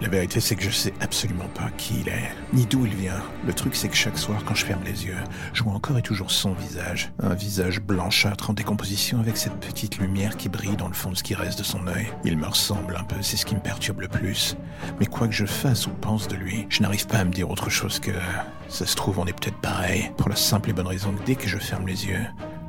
La vérité, c'est que je sais absolument pas qui il est, ni d'où il vient. Le truc, c'est que chaque soir, quand je ferme les yeux, je vois encore et toujours son visage. Un visage blanchâtre en décomposition avec cette petite lumière qui brille dans le fond de ce qui reste de son œil. Il me ressemble un peu, c'est ce qui me perturbe le plus. Mais quoi que je fasse ou pense de lui, je n'arrive pas à me dire autre chose que... Ça se trouve, on est peut-être pareil, pour la simple et bonne raison que dès que je ferme les yeux,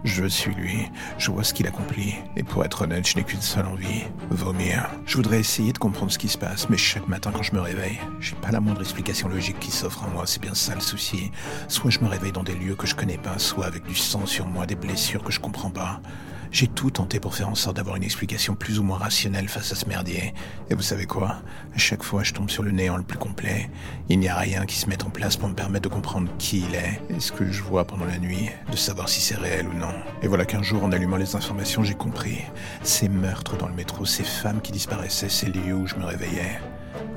je suis lui, je vois ce qu'il accomplit, et pour être honnête, je n'ai qu'une seule envie, vomir. Je voudrais essayer de comprendre ce qui se passe, mais chaque matin quand je me réveille, j'ai pas la moindre explication logique qui s'offre à moi, c'est bien ça le souci. Soit je me réveille dans des lieux que je connais pas, soit avec du sang sur moi, des blessures que je comprends pas. J'ai tout tenté pour faire en sorte d'avoir une explication plus ou moins rationnelle face à ce merdier. Et vous savez quoi? À chaque fois, je tombe sur le néant le plus complet. Il n'y a rien qui se mette en place pour me permettre de comprendre qui il est, et ce que je vois pendant la nuit, de savoir si c'est réel ou non. Et voilà qu'un jour, en allumant les informations, j'ai compris. Ces meurtres dans le métro, ces femmes qui disparaissaient, ces lieux où je me réveillais,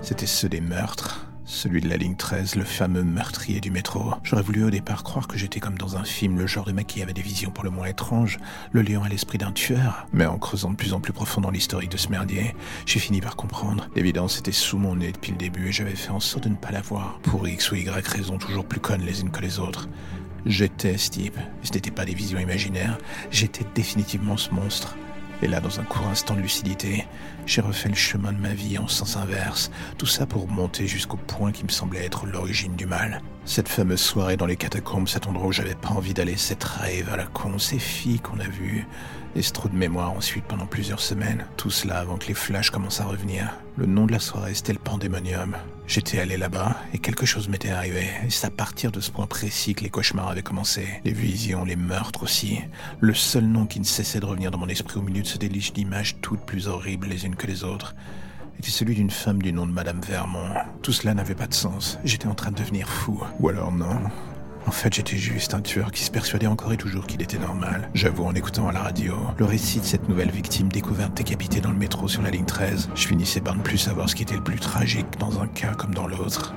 c'était ceux des meurtres celui de la ligne 13, le fameux meurtrier du métro. J'aurais voulu au départ croire que j'étais comme dans un film, le genre de mec qui avait des visions pour le moins étranges, le lion à l'esprit d'un tueur. Mais en creusant de plus en plus profond dans l'historique de ce merdier, j'ai fini par comprendre. L'évidence était sous mon nez depuis le début et j'avais fait en sorte de ne pas la voir. Pour X ou Y raisons toujours plus connes les unes que les autres. J'étais ce type. Ce n'était pas des visions imaginaires. J'étais définitivement ce monstre. Et là, dans un court instant de lucidité, j'ai refait le chemin de ma vie en sens inverse, tout ça pour monter jusqu'au point qui me semblait être l'origine du mal. Cette fameuse soirée dans les catacombes, cet endroit où j'avais pas envie d'aller, cette rêve à la con, ces filles qu'on a vues, et ce trou de mémoire ensuite pendant plusieurs semaines. Tout cela avant que les flashs commencent à revenir. Le nom de la soirée, c'était le Pandémonium. J'étais allé là-bas et quelque chose m'était arrivé. Et c'est à partir de ce point précis que les cauchemars avaient commencé. Les visions, les meurtres aussi. Le seul nom qui ne cessait de revenir dans mon esprit au milieu de ce déluge d'images toutes plus horribles les unes que les autres était celui d'une femme du nom de Madame Vermont. Tout cela n'avait pas de sens. J'étais en train de devenir fou. Ou alors non. En fait, j'étais juste un tueur qui se persuadait encore et toujours qu'il était normal. J'avoue, en écoutant à la radio le récit de cette nouvelle victime découverte décapitée dans le métro sur la ligne 13, je finissais par ne plus savoir ce qui était le plus tragique dans un cas comme dans l'autre.